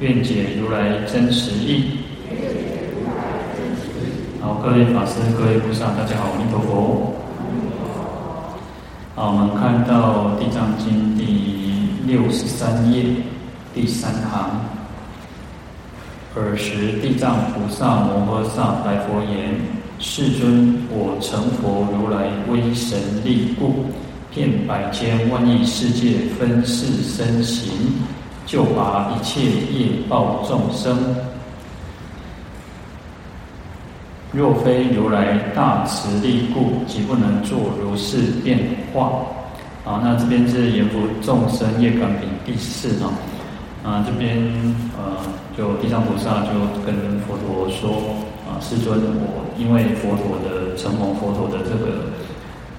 愿解如来真实义。好，各位法师、各位菩萨，大家好，阿弥陀佛。好，我们看到《地藏经》第六十三页第三行。尔时，地藏菩萨摩诃萨白佛言：“世尊，我成佛如来威神力故，遍百千万亿世界分四身形，救拔一切业报众生。若非如来大慈力故，即不能作如是变化。”啊，那这边是阎浮众生业感品第四啊。啊，这边呃，就地藏菩萨就跟佛陀说啊，世尊，我因为佛陀的承蒙佛陀的这个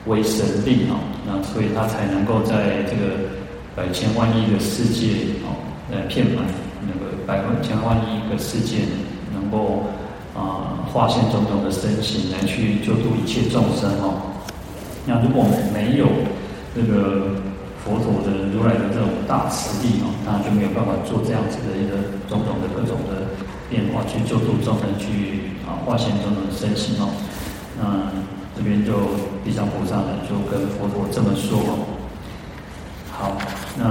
威神力啊，那所以他才能够在这个百千万亿的世界啊，来遍满那个百万千万亿个世界，能够啊化现种种的身形来去救度一切众生哦。那如果我们没有这个。佛陀的如来的这种大慈力哦，那就没有办法做这样子的一个种种的各种的变化，去救度众生，去啊化现种种的身形哦。那这边就地藏菩萨呢，就跟佛陀这么说哦。好，那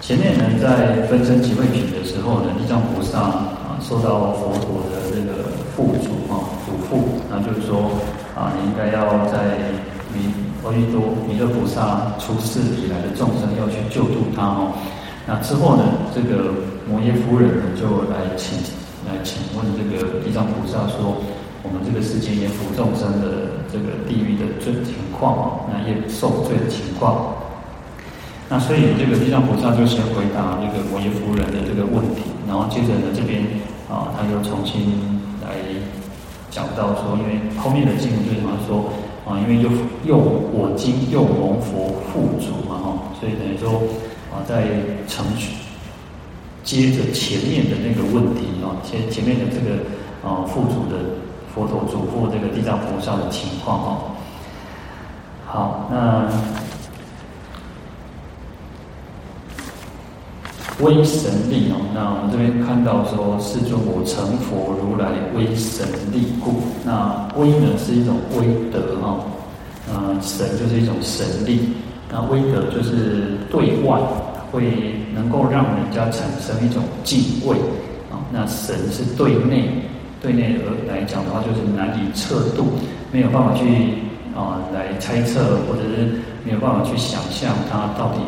前面呢，在分身集会品的时候呢，地藏菩萨啊受到佛陀的这个付嘱啊嘱咐，那就是说啊，你应该要在弥。阿弥多弥勒菩萨出世以来的众生要去救度他哦，那之后呢，这个摩耶夫人呢就来请来请问这个地藏菩萨说，我们这个世间阎浮众生的这个地狱的罪情况哦，那业受罪的情况。那所以这个地藏菩萨就先回答这个摩耶夫人的这个问题，然后接着呢这边啊他又重新来讲到说，因为后面的经文就是好像说。啊，因为又又我今又蒙佛付嘱嘛，哈，所以等于说啊，在承续接着前面的那个问题啊，前前面的这个啊付嘱的佛陀嘱咐这个地藏菩萨的情况哦。好，那威神力哦，那我们这边看到说，世尊我成佛如来威神力故。那威呢是一种威德哈，呃，神就是一种神力，那威德就是对外会能够让人家产生一种敬畏啊。那神是对内，对内而来讲的话，就是难以测度，没有办法去啊来猜测，或者是没有办法去想象它到底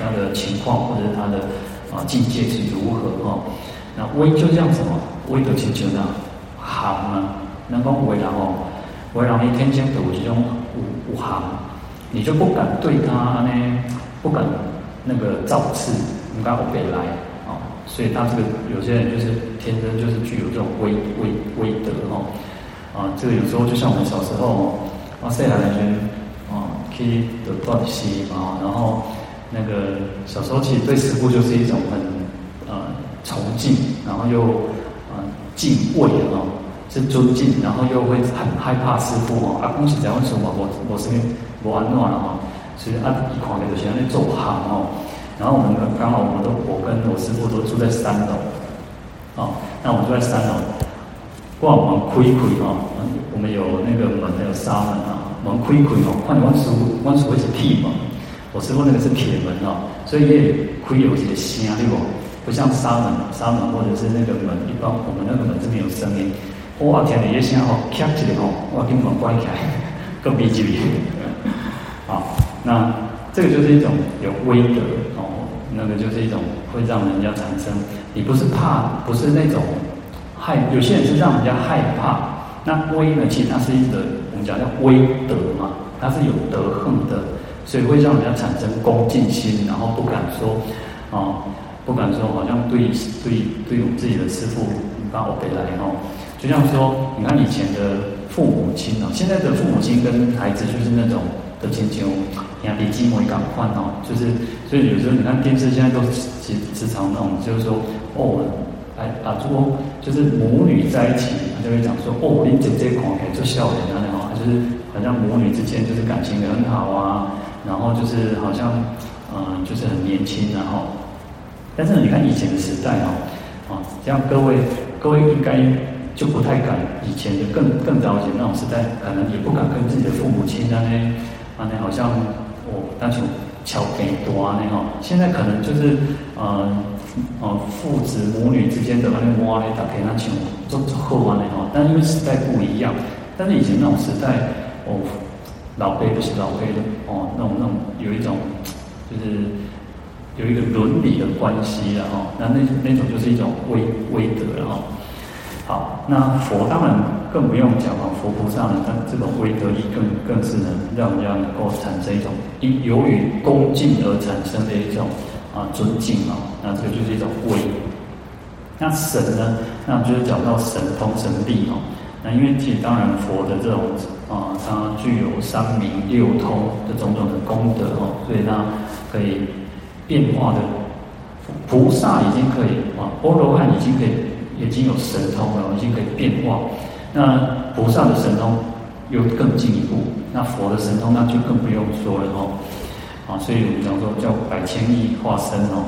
它的情况，或者是它的啊境界是如何哈。那威就这样子嘛，威德请求呢，行啊。能够为然哦，为然你天生就有这种武武行，你就不敢对他呢，不敢那个造次，你敢不给来啊？所以他这个有些人就是天生就是具有这种威威威德哦，啊，这个有时候就像我们小时候啊，细汉的时候啊，去得断气啊，然后那个小时候其实对师傅就是一种很呃崇敬，然后又呃敬畏啊。是尊敬，然后又会很害怕师傅哦。啊，恭喜在问说嘛，我我身边我安诺了哈，所以啊，一看的就是安尼做行哦。然后我们刚好我们都我跟我师傅都住在三楼，哦，那我们住在三楼，哇，门开开哦，我们有那个门，还有纱门啊，门开开哦，看我师父，我师父是铁门，我师傅那个是铁门哦，所以也开有些声对不？不像纱门，纱门或者是那个门，一般我们那个门这边有声音。哇！听你一声吼，响起来吼，我根本关起来，更逼真。好，那这个就是一种有威德，那就是一种会让人家产生，你不是怕，不是那种害，有些人是让人家害怕。那威呢，其实它是一个我们讲叫威德嘛，它是有德行的，所以会让人家产生恭敬心，然后不敢说啊，不敢说好像对对对我们自己的师父把我背来哦，就像说，你看以前的父母亲哦，现在的父母亲跟孩子就是那种的亲情，你看比基摩一港换哦，就是所以有时候你看电视现在都时时常那种，就是说哦，哎啊，如果就是母女在一起，他就会讲说哦，你姐姐可以做笑脸啊，那就是好像母女之间就是感情很好啊，然后就是好像嗯，就是很年轻，然后。但是你看以前的时代哦，啊，这样各位各位应该就不太敢，以前的更更早以前那种时代，可能也不敢跟自己的父母亲那那好像哦那种桥给多啊那种，现在可能就是呃呃父子母女之间的那摸咧打给那种做做后啊那种，但因为时代不一样，但是以前那种时代哦，老辈不是老辈的哦，那种那种有一种就是。有一个伦理的关系了哈，那那那种就是一种威威德了哈。好，那佛当然更不用讲了，佛菩萨呢，他这种威德力更更是能让人家能够产生一种因由于恭敬而产生的一种啊尊敬啊，那这个就是一种威。那神呢，那就是讲到神通神力哦。那因为其实当然佛的这种啊，它具有三明六通的种种的功德哦，所以它可以。变化的菩萨已经可以啊，阿罗汉已经可以，已经有神通了，已经可以变化。那菩萨的神通又更进一步，那佛的神通那就更不用说了哦。啊，所以我们讲说叫百千亿化身哦。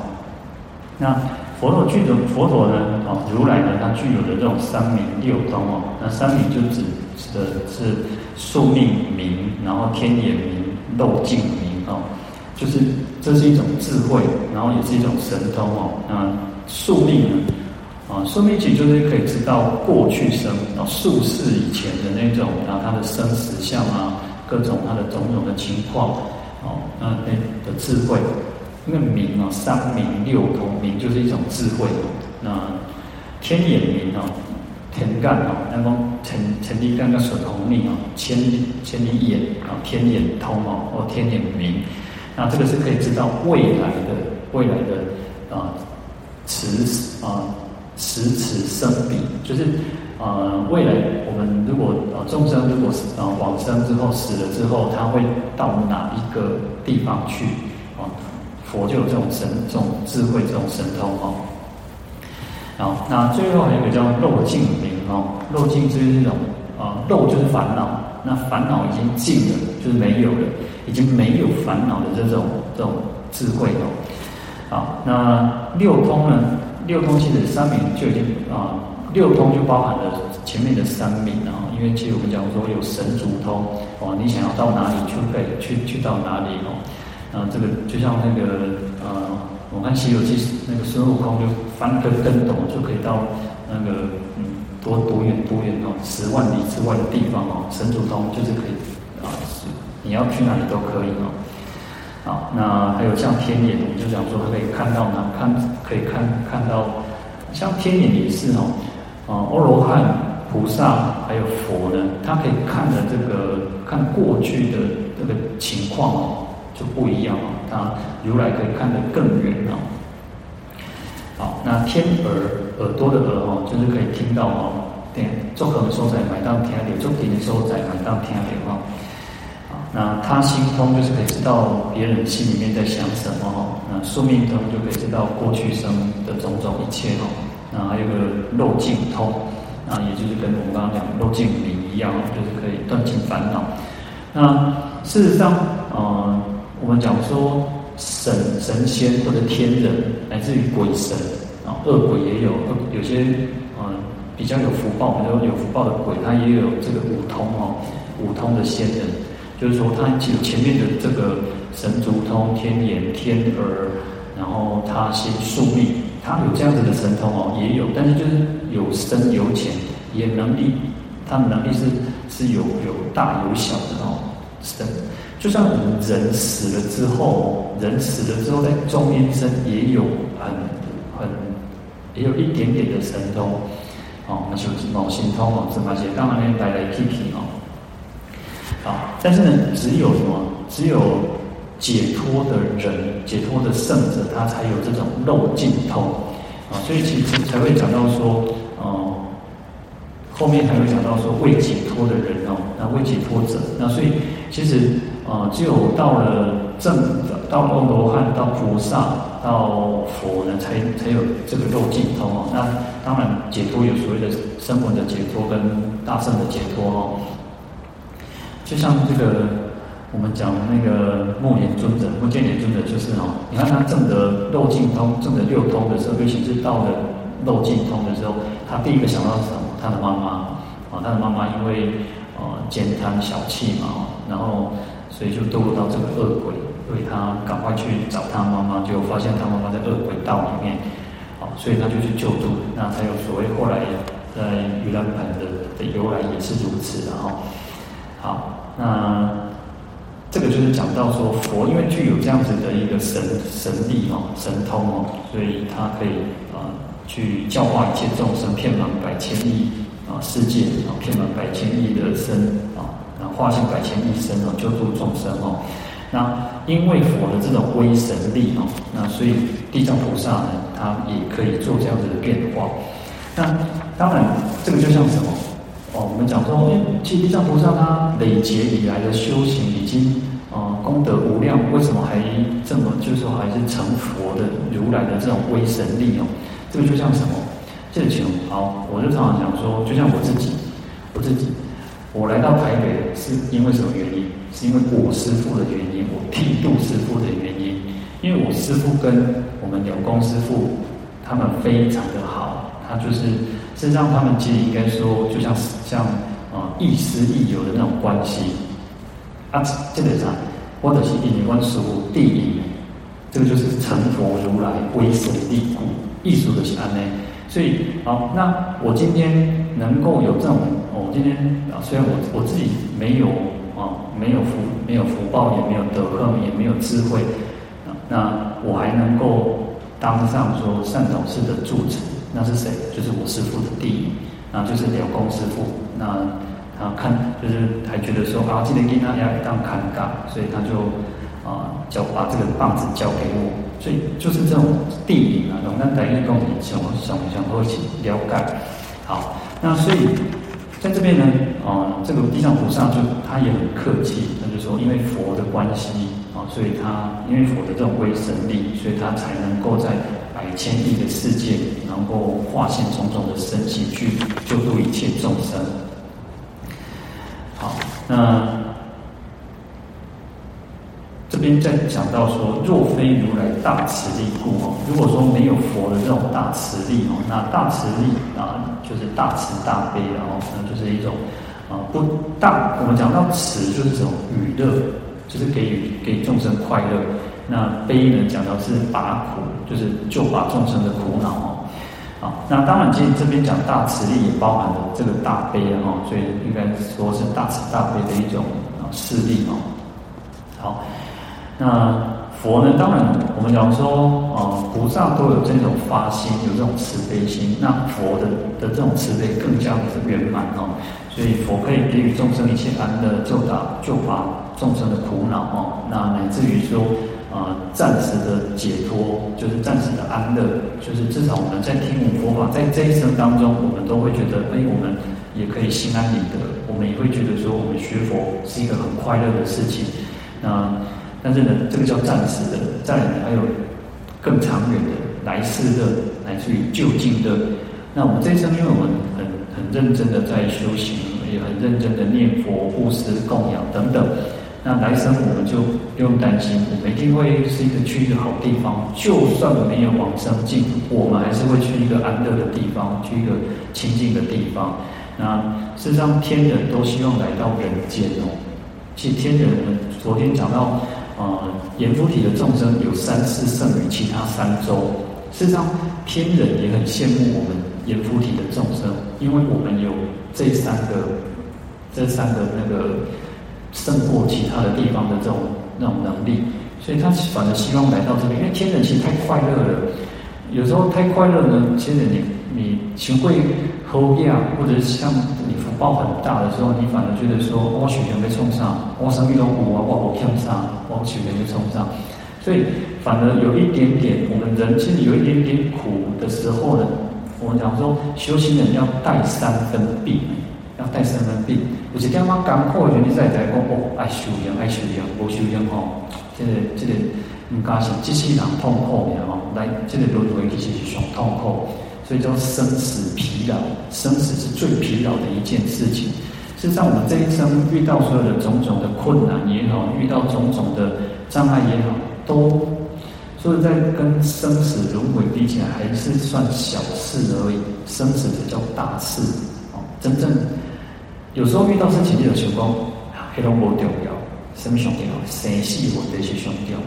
那佛陀具的佛陀呢，啊，如来呢，他具有的这种三明六通哦。那三明就指指的是宿命明，然后天眼明、漏尽明哦。就是这是一种智慧，然后也是一种神通哦。那宿命呢？啊，宿命其实就是可以知道过去生，然后宿世以前的那种，然后他的生死相啊，各种他的种种的情况，哦，那那的智慧。因为明啊，三明六通，明就是一种智慧。那天眼明啊，天干啊，那么成成立干个水红命啊，千里千里眼啊，天眼通哦，或天眼明。那这个是可以知道未来的未来的啊，此啊十此生彼，就是呃未来我们如果呃众生如果呃往生之后死了之后，他会到哪一个地方去啊？佛就有这种神这种智慧这种神通哦。好，那最后还有一个叫漏尽明哦，漏尽就是这种啊漏就是烦恼，那烦恼已经尽了，就是没有了。已经没有烦恼的这种这种智慧哦，好，那六通呢？六通其实三明就已经啊，六通就包含了前面的三明啊，因为其实我们讲说有神足通哦，你想要到哪里去可以去去到哪里哦，啊，这个就像那个呃，我看《西游记》那个孙悟空就翻个跟斗就可以到那个嗯多多远多远哦，十万里之外的地方哦，神足通就是可以啊。你要去哪里都可以哦，好，那还有像天眼，我们就讲说可以看到哪，看可以看看到，像天眼也是哦，啊，阿罗汉、菩萨还有佛呢，他可以看的这个看过去的这个情况哦，就不一样哦，他如来可以看得更远哦。好，那天耳耳朵的耳哦，就是可以听到哦，对，做可能说在买当天的，做点的时候在买当天的哦。那他心通就是可以知道别人心里面在想什么哈。那宿命通就可以知道过去生的种种一切哈。那还有个漏尽通，那也就是跟我们刚刚讲漏尽明一样，就是可以断尽烦恼。那事实上，呃，我们讲说神神仙或者天人，乃至于鬼神啊，恶鬼也有，有些呃比较有福报，比较有福报的鬼，他也有这个五通哦，五通的仙人。就是说，他前前面的这个神足通、天眼、天耳，然后他心宿命，他有这样子的神通哦，也有，但是就是有深有浅，也能力，他的能力是是有有大有小的哦，是的。就像我们人死了之后，人死了之后在中阴身也有很很也有一点点的神通哦，那就是某心通哦，什么些刚刚那来来去去哦。但是呢，只有什么？只有解脱的人，解脱的圣者，他才有这种漏尽通啊。所以其实才会讲到说，哦，后面还会讲到说未解脱的人哦，那未解脱者，那所以其实啊，只有到了正的，到了罗汉，到菩萨，到佛呢，才才有这个漏尽通哦。那当然解脱有所谓的声闻的解脱跟大圣的解脱哦，就像这个。我们讲那个目犍尊者，目犍连尊者就是哦，你看他证得漏尽通，证得六通的时候，尤其是到了漏尽通的时候，他第一个想到什么？他的妈妈啊，他的妈妈因为呃慳贪小气嘛，然后所以就堕落到这个恶鬼，所以他赶快去找他妈妈，就发现他妈妈在恶鬼道里面，啊，所以他就去救助，那才有所谓后来在盂兰盆的的由来也是如此的哈。好，那。这个就是讲到说佛，因为具有这样子的一个神神力哦，神通哦，所以他可以啊、去教化一切众生，遍满百千亿啊世界啊，遍满百千亿的身啊，然后化现百千亿身哦，救度众生哦。那因为佛的这种威神力哦，那所以地藏菩萨呢，他也可以做这样子的变化。那当然，这个就像什么？哦，我们讲说，其实地藏菩萨他累劫以来的修行已经啊、呃、功德无量，为什么还这么就是说还是成佛的如来的这种威神力哦？这个就像什么？这个情好，我就常常讲说，就像我自己，我自己，我来到台北是因为什么原因？是因为我师父的原因，我剃度师父的原因，因为我师父跟我们了公师父他们非常的好，他就是。实际上，他们其实应该说，就像是像啊亦师亦友的那种关系啊，这个啥，或者是以观师父第一，这个就是成佛如来威神力故，艺术的是安内。所以好，那我今天能够有这种，我、今天啊，虽然我我自己没有啊，没有福，没有福报，也没有德行，也没有智慧，那我还能够当上说善导师的住持。那是谁？就是我师父的弟弟，那就是了公师父。那他看就是还觉得说啊，今天跟他要当尴尬，所以他就啊，交把这个棒子交给我。所以就是这种弟弟啊，那等于跟我们想想想一起了解。好，那所以在这边呢，啊，这个地藏菩萨就他也很客气，他就说，因为佛的关系啊，所以他因为佛的这种威神力，所以他才能够在。百千亿的世界，能够化现种种的身形去救度一切众生。好，那这边再讲到说，若非如来大慈力故哦，如果说没有佛的这种大慈力哦，那大慈力啊，就是大慈大悲，然后那就是一种啊不大。我们讲到慈，就是这种娱乐，就是给予给众生快乐。那悲呢，讲到是拔苦，就是救拔众生的苦恼哦。好，那当然，其实这边讲大慈力也包含了这个大悲啊，所以应该说是大慈大悲的一种啊势力哦。好，那佛呢，当然我们讲说啊，菩萨都有这种发心，有这种慈悲心，那佛的的这种慈悲更加的是圆满哦。所以佛可以给予众生一切安乐，救拔救拔众生的苦恼哦。那乃至于说。啊、暂时的解脱就是暂时的安乐，就是至少我们在听闻佛法，在这一生当中，我们都会觉得，哎，我们也可以心安理得，我们也会觉得说，我们学佛是一个很快乐的事情。那但是呢，这个叫暂时的，再来还有更长远的来世的，来自于究竟的。那我们这一生，因为我们很很认真的在修行，也很认真的念佛、布施、供养等等。那来生我们就不用担心，我们一定会是一个去一个好地方。就算没有往生尽，我们还是会去一个安乐的地方，去一个清净的地方。那事实上，天人都希望来到人间哦。其实天人，我们昨天讲到，呃，阎浮提的众生有三世胜于其他三洲。事实上，天人也很羡慕我们阎浮提的众生，因为我们有这三个，这三个那个。胜过其他的地方的这种那种能力，所以他反而希望来到这边，因为天人其实太快乐了。有时候太快乐呢，其实你你情绪好呀，或者像你福报很大的时候，你反而觉得说，我许愿被冲上，我生命中无啊，我我欠上，我许愿就冲上，所以反而有一点点，我们人其实有一点点苦的时候呢，我们讲说修行人要带三分病，要带身份病。有一点嘛艰苦的时候，你再在讲哦，爱修养，爱修养，无修养吼，这个这个唔加是机器人痛苦的吼，来这个轮回其实是上痛苦，所以叫生死疲劳，生死是最疲劳的一件事情。事实上，我们这一生遇到所有的种种的困难也好，遇到种种的障碍也好，都所以在跟生死轮回比起来，还是算小事而已。生死才叫大事哦，真正。有时候遇到事情，你有情况，黑龙不重要，什么重要？生死或者是重要。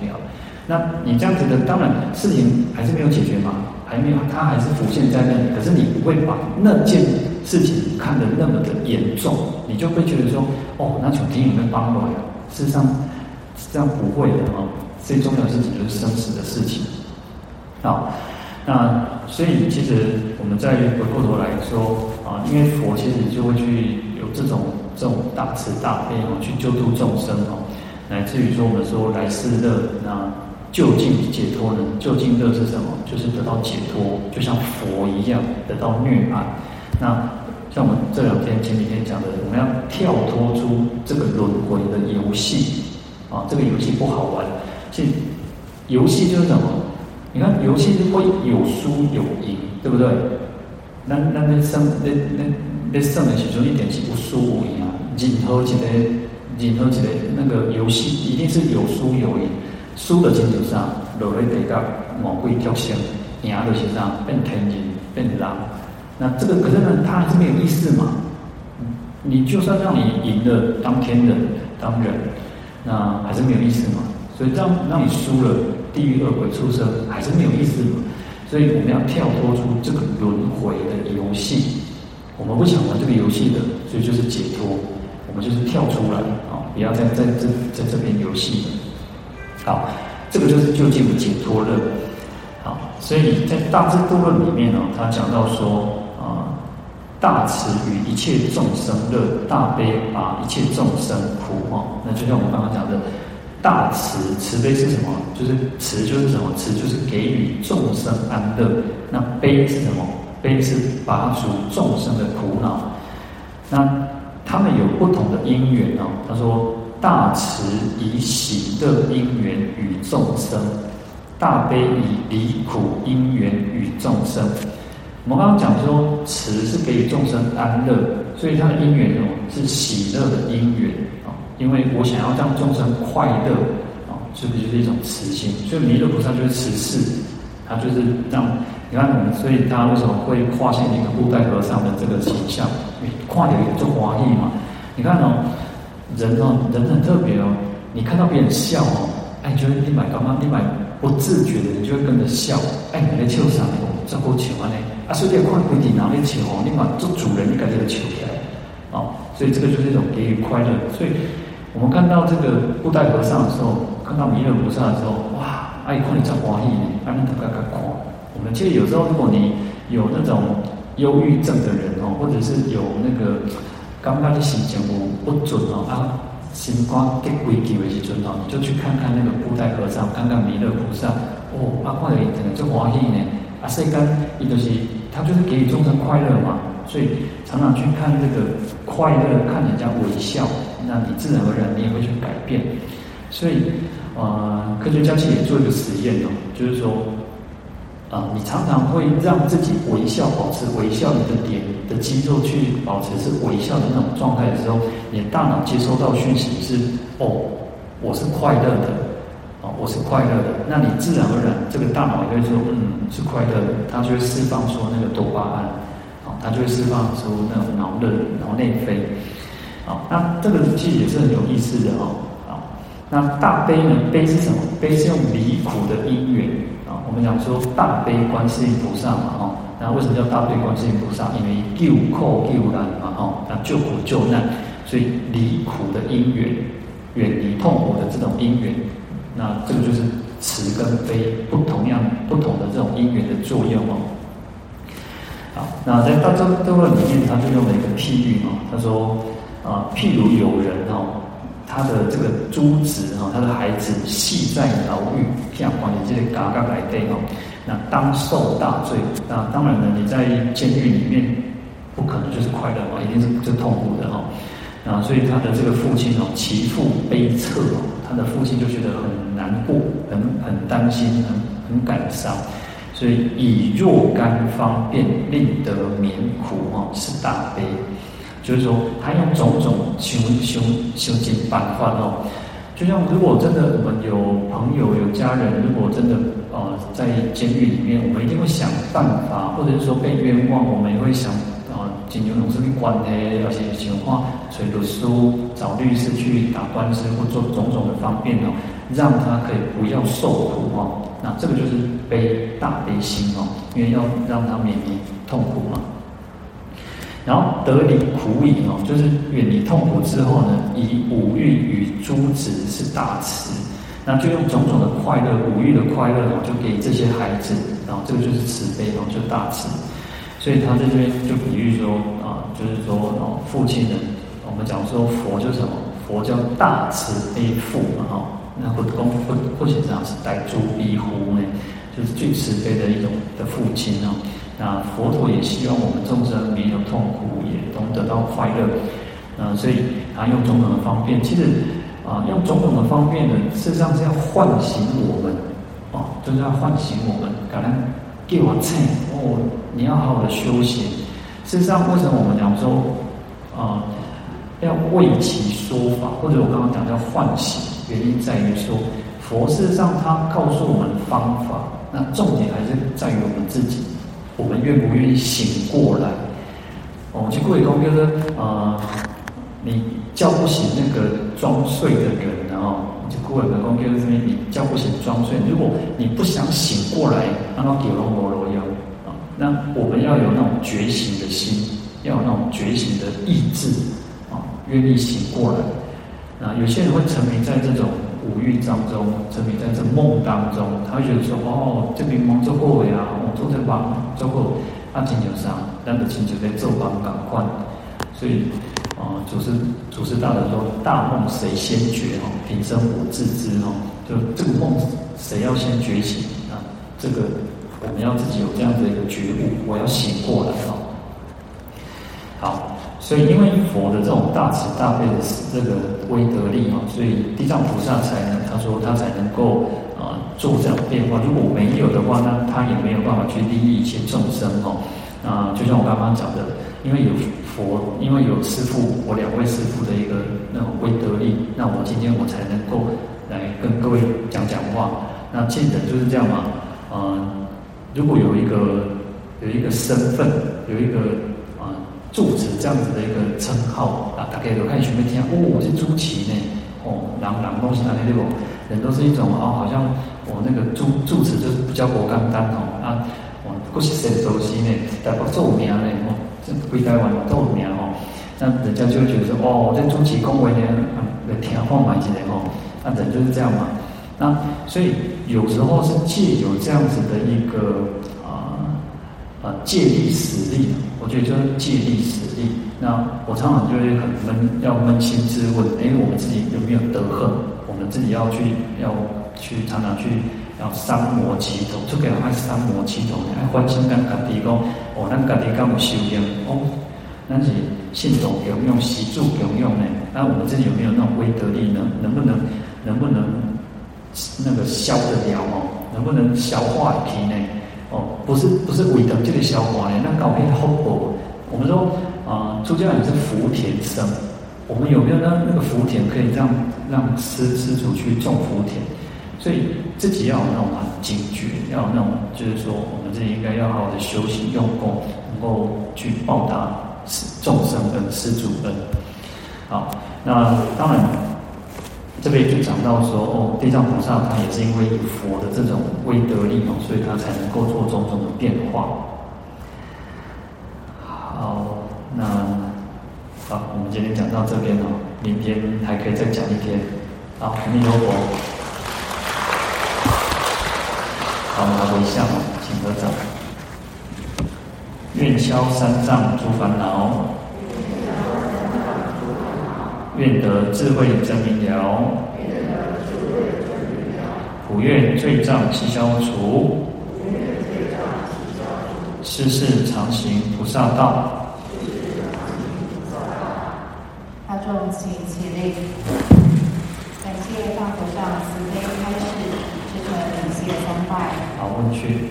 那你这样子的，当然事情还是没有解决嘛，还没有，它还是浮现在那里。可是你不会把那件事情看得那么的严重，你就会觉得说，哦，那从天有没有帮我呀？事实上，这样不会的哦。最重要的事情就是生死的事情。好，那所以其实我们再回过头来说啊，因为佛其实就会去。有这种这种大慈大悲哦，去救度众生哦，乃至于说我们说来世乐，那究竟解脱呢？究竟乐是什么？就是得到解脱，就像佛一样得到涅槃。那像我们这两天前几天讲的，我们要跳脱出这个轮回的游戏啊，这个游戏不好玩。其实游戏就是什么？你看游戏会有输有赢，对不对？那那那生那那。在胜的其中一点是不输无赢啊，任何一个任何一个那个游戏一定是有输有赢，输的基础上落来得个魔鬼跳线，赢的基础上变天人变狼，那这个可是呢，它还是没有意思嘛。你就算让你赢了当天人当人，那还是没有意思嘛。所以让让你输了地狱恶鬼畜生还是没有意思嘛。所以我们要跳脱出这个轮回的游戏。我们不想玩这个游戏的，所以就是解脱。我们就是跳出来啊，不要在在这在这边游戏了。好，这个就是究竟的解脱乐。好，所以在大智度论里面呢，他讲到说啊，大慈与一切众生乐，大悲把一切众生苦啊。那就像我们刚刚讲的，大慈慈悲是什么？就是慈就是什么？慈就是给予众生安乐。那悲是什么？悲是拔除众生的苦恼，那他们有不同的因缘哦。他说：大慈以喜乐因缘与众生，大悲以离苦因缘与众生。我们刚刚讲说，慈是给予众生安乐，所以他的因缘哦是喜乐的因缘啊。因为我想要让众生快乐啊，是不是就是一种慈心？所以弥勒菩萨就是慈氏，他就是让。你看，所以他为什么会化现一个布袋和尚的这个形象？跨有一种华裔嘛。你看哦，人哦，人很特别哦。你看到别人笑哦，哎，觉得你买干嘛？你买不自觉的，你就会跟着笑。哎，你在笑啥哦？这够巧啊！呢啊，所以你看规定哪里笑哦？你把做主人，你感觉就笑起来哦。所以这个就是一种给予快乐。所以我们看到这个布袋和尚的时候，看到弥勒菩萨的时候，哇！哎，看你这华裔哎，你都该该看。其实有时候，如果你有那种忧郁症的人哦，或者是有那个刚刚的心情不不准哦，啊，心肝给鬼给为是准哦，你就去看看那个布袋和尚，看看弥勒菩萨哦，啊，快乐可能就欢喜呢。啊，世间伊就是他就是给予众生快乐嘛，所以常常去看这个快乐，看人家微笑，那你自然而然你也会去改变。所以，呃，科学家其实也做一个实验哦，就是说。啊，你常常会让自己微笑，保持微笑，你的脸的肌肉去保持是微笑的那种状态的时候，你大脑接收到讯息是哦，我是快乐的，哦，我是快乐的，那你自然而然这个大脑也会说，嗯，是快乐的，它就会释放出那个多巴胺，啊，它就会释放出那种脑的脑内啡，啊，那这个其实也是很有意思的哦，啊，那大悲呢？悲是什么？悲是用离苦的因缘。我们讲说大悲观世音菩萨嘛，哈，那为什么叫大悲观世音菩萨？因为救苦救难嘛，哈，那救苦救难，所以离苦的因缘，远离痛苦的这种因缘，那这个就是慈跟悲不同样不同的这种因缘的作用哦。好，那在大众这个里面，他就用了一个譬喻哦，他说啊，譬如有人哦，他的这个诸子哈，他的孩子系在牢狱，像关你这里嘎嘎来对哦，那当受大罪。那当然了，你在监狱里面不可能就是快乐嘛，一定是最痛苦的哈。啊，所以他的这个父亲哦，其父悲恻哦，他的父亲就觉得很难过，很很担心，很很感伤，所以以若干方便令得免苦哦，是大悲。就是说，他用种种修修修经办法哦，就像如果真的我们有朋友有家人，如果真的呃在监狱里面，我们一定会想办法，或者是说被冤枉，我们也会想啊。请求董事去关黑，而且情况，所以读书找律师去打官司，或做种种的方便哦，让他可以不要受苦哦。那这个就是悲大悲心哦，因为要让他免于痛苦嘛。然后得离苦矣哦，就是远离痛苦之后呢，以五欲与诸子是大慈，那就用种种的快乐，五欲的快乐哦，就给这些孩子，然后这个就是慈悲哦，就大慈。所以他这边就比喻说啊，就是说哦，父亲呢，我们讲说佛就是什么？佛叫大慈悲父嘛，哈。那不公不不仅这样是带诸逼乎呢，就是最慈悲的一种的父亲哦。那佛陀也希望我们众生没有痛苦，也能得到快乐。嗯，所以他用种种的方便，其实啊，用种种的方便呢，事实上是要唤醒我们哦，就是要唤醒我们，感恩。给我称哦，你要好好的修行。事实上，为什么我们讲说，啊、要为其说法，或者我刚刚讲叫唤醒，原因在于说，佛事实上他告诉我们方法，那重点还是在于我们自己，我们愿不愿意醒过来？哦，去过一公就是啊，你叫不醒那个装睡的人，然后。就孤儿的公就是这边，你叫不醒装睡。如果你不想醒过来，那么给龙摩罗要啊，那我们要有那种觉醒的心，要有那种觉醒的意志啊，愿意醒过来。啊，有些人会沉迷在这种五欲当中，沉迷在这梦当中，他会觉得说：哦，这边梦做过呀，我做这帮做过，阿金牛上，那个金牛在做帮赶快，所以。啊，祖师祖师大德说：“大梦谁先觉？哦，平生我自知哦。就这个梦，谁要先觉醒啊？这个我们要自己有这样的一个觉悟，我要醒过来哦。好，所以因为佛的这种大慈大悲的这个威德力哦，所以地藏菩萨才能他说他才能够啊做这样变化。如果没有的话，那他也没有办法去利益一切众生哦。啊，就像我刚刚讲的，因为有。”佛因为有师父，我两位师父的一个那种威德力，那我今天我才能够来跟各位讲讲话。那见人就是这样嘛，嗯、如果有一个有一个身份，有一个、住持这样子的一个称号啊，大家都开始会听，哦，我是住持呢，哦，然后然后东西那些这种人都是一种哦，好像我那个住住持就是比较高干单哦，啊，我过去神州西呢，代表做名呢。这归台湾都有名哦，那人家就觉得说，哦，这主持恭维呢，来听话买起来哦，那人就是这样嘛。那所以有时候是借有这样子的一个啊借力使力，我觉得就是借力使力。那我常常就会很扪要扪心自问，哎，我们自己有没有德行？我们自己要去要去常常去。要三摩齐头，这个爱三摩齐头，爱欢喜跟家己讲，哦，咱家己敢有修养，哦，咱是信众有用，习住有用呢？那我们自己有没有那种威德力呢？能不能能不能那个消得了哦？能不能消化体内？哦，不是不是为等这个消化呢？那搞变后果，我们说啊，出、家人是福田生，我们有没有那那个福田可以让让施施主去种福田？所以自己要有那种很警觉，要有那种就是说，我们自己应该要好好的修行用功，能够去报答众生跟、施主恩。好，那当然这边就讲到说，哦，地藏菩萨他也是因为佛的这种威德力嘛，所以他才能够做种种的变化。好，那好，我们今天讲到这边哦，明天还可以再讲一天。好，阿弥陀佛。好，我们来回向，请合掌。愿消三障诸烦恼，愿得智慧真明了，普愿罪障悉消除，世世常行菩萨道。大众请起立，感谢大和尚慈悲开示，至诚感谢参拜。好，问去。